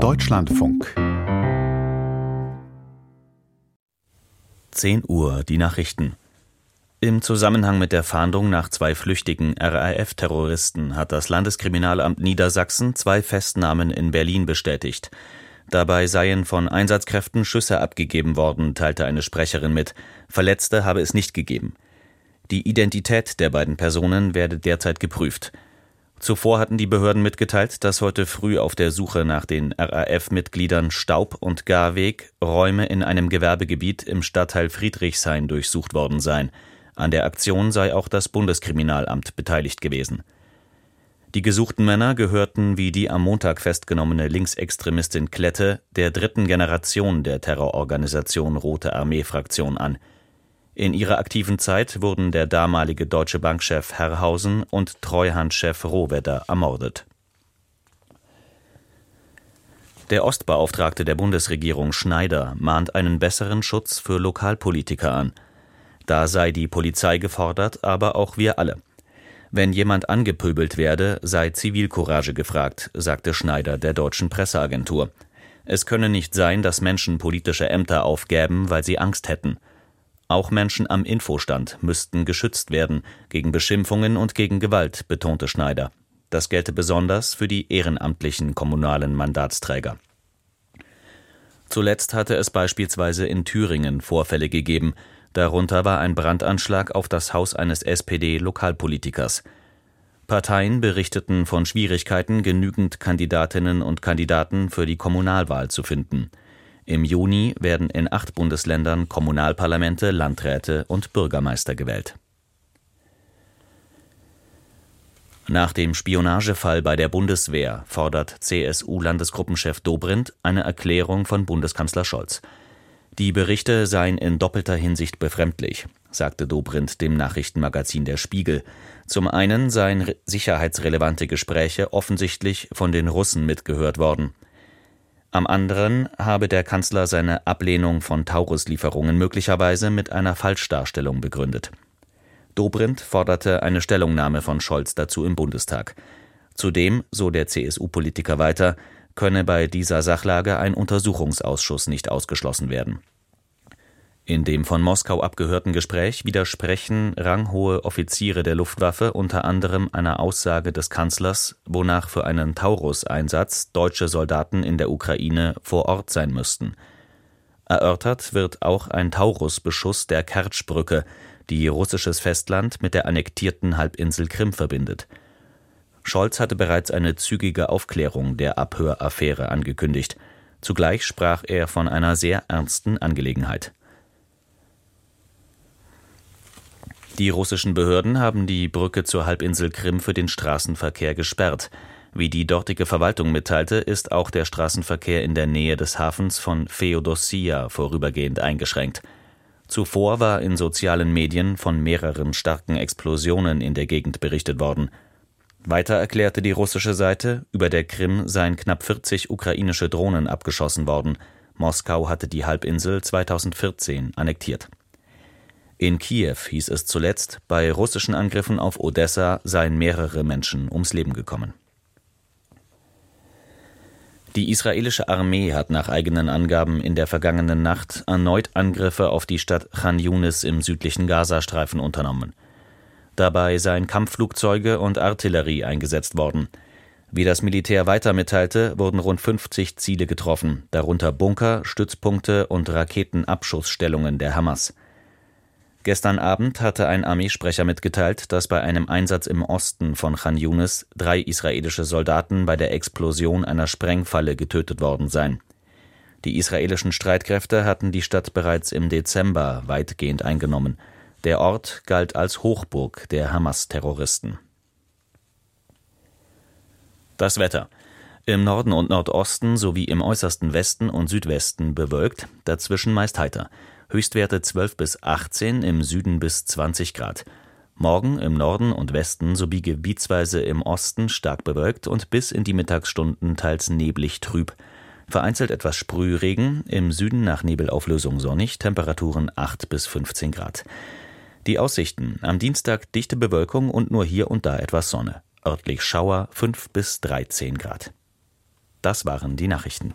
Deutschlandfunk 10 Uhr, die Nachrichten. Im Zusammenhang mit der Fahndung nach zwei flüchtigen RAF-Terroristen hat das Landeskriminalamt Niedersachsen zwei Festnahmen in Berlin bestätigt. Dabei seien von Einsatzkräften Schüsse abgegeben worden, teilte eine Sprecherin mit. Verletzte habe es nicht gegeben. Die Identität der beiden Personen werde derzeit geprüft. Zuvor hatten die Behörden mitgeteilt, dass heute früh auf der Suche nach den RAF-Mitgliedern Staub und Garweg Räume in einem Gewerbegebiet im Stadtteil Friedrichshain durchsucht worden seien. An der Aktion sei auch das Bundeskriminalamt beteiligt gewesen. Die gesuchten Männer gehörten wie die am Montag festgenommene Linksextremistin Klette der dritten Generation der Terrororganisation Rote Armee Fraktion an. In ihrer aktiven Zeit wurden der damalige Deutsche Bankchef Herrhausen und Treuhandchef Rohwedder ermordet. Der Ostbeauftragte der Bundesregierung Schneider mahnt einen besseren Schutz für Lokalpolitiker an. Da sei die Polizei gefordert, aber auch wir alle. Wenn jemand angepöbelt werde, sei Zivilcourage gefragt, sagte Schneider der deutschen Presseagentur. Es könne nicht sein, dass Menschen politische Ämter aufgäben, weil sie Angst hätten. Auch Menschen am Infostand müssten geschützt werden gegen Beschimpfungen und gegen Gewalt, betonte Schneider. Das gelte besonders für die ehrenamtlichen kommunalen Mandatsträger. Zuletzt hatte es beispielsweise in Thüringen Vorfälle gegeben, darunter war ein Brandanschlag auf das Haus eines SPD-Lokalpolitikers. Parteien berichteten von Schwierigkeiten, genügend Kandidatinnen und Kandidaten für die Kommunalwahl zu finden. Im Juni werden in acht Bundesländern Kommunalparlamente, Landräte und Bürgermeister gewählt. Nach dem Spionagefall bei der Bundeswehr fordert CSU-Landesgruppenchef Dobrindt eine Erklärung von Bundeskanzler Scholz. Die Berichte seien in doppelter Hinsicht befremdlich, sagte Dobrindt dem Nachrichtenmagazin Der Spiegel. Zum einen seien sicherheitsrelevante Gespräche offensichtlich von den Russen mitgehört worden. Am anderen habe der Kanzler seine Ablehnung von Taurus-Lieferungen möglicherweise mit einer Falschdarstellung begründet. Dobrindt forderte eine Stellungnahme von Scholz dazu im Bundestag. Zudem, so der CSU-Politiker weiter, könne bei dieser Sachlage ein Untersuchungsausschuss nicht ausgeschlossen werden in dem von Moskau abgehörten Gespräch widersprechen ranghohe Offiziere der Luftwaffe unter anderem einer Aussage des Kanzlers, wonach für einen Taurus-Einsatz deutsche Soldaten in der Ukraine vor Ort sein müssten. Erörtert wird auch ein Taurus-Beschuss der Kertschbrücke, die russisches Festland mit der annektierten Halbinsel Krim verbindet. Scholz hatte bereits eine zügige Aufklärung der Abhöraffäre angekündigt. Zugleich sprach er von einer sehr ernsten Angelegenheit. Die russischen Behörden haben die Brücke zur Halbinsel Krim für den Straßenverkehr gesperrt. Wie die dortige Verwaltung mitteilte, ist auch der Straßenverkehr in der Nähe des Hafens von Feodossia vorübergehend eingeschränkt. Zuvor war in sozialen Medien von mehreren starken Explosionen in der Gegend berichtet worden. Weiter erklärte die russische Seite, über der Krim seien knapp 40 ukrainische Drohnen abgeschossen worden. Moskau hatte die Halbinsel 2014 annektiert. In Kiew hieß es zuletzt, bei russischen Angriffen auf Odessa seien mehrere Menschen ums Leben gekommen. Die israelische Armee hat nach eigenen Angaben in der vergangenen Nacht erneut Angriffe auf die Stadt Khan Yunis im südlichen Gazastreifen unternommen. Dabei seien Kampfflugzeuge und Artillerie eingesetzt worden. Wie das Militär weiter mitteilte, wurden rund 50 Ziele getroffen, darunter Bunker, Stützpunkte und Raketenabschussstellungen der Hamas. Gestern Abend hatte ein Armeesprecher mitgeteilt, dass bei einem Einsatz im Osten von Khan Yunis drei israelische Soldaten bei der Explosion einer Sprengfalle getötet worden seien. Die israelischen Streitkräfte hatten die Stadt bereits im Dezember weitgehend eingenommen. Der Ort galt als Hochburg der Hamas-Terroristen. Das Wetter. Im Norden und Nordosten sowie im äußersten Westen und Südwesten bewölkt, dazwischen meist heiter. Höchstwerte 12 bis 18, im Süden bis 20 Grad. Morgen im Norden und Westen sowie gebietsweise im Osten stark bewölkt und bis in die Mittagsstunden teils neblig trüb. Vereinzelt etwas Sprühregen, im Süden nach Nebelauflösung sonnig, Temperaturen 8 bis 15 Grad. Die Aussichten: Am Dienstag dichte Bewölkung und nur hier und da etwas Sonne. Örtlich Schauer 5 bis 13 Grad. Das waren die Nachrichten.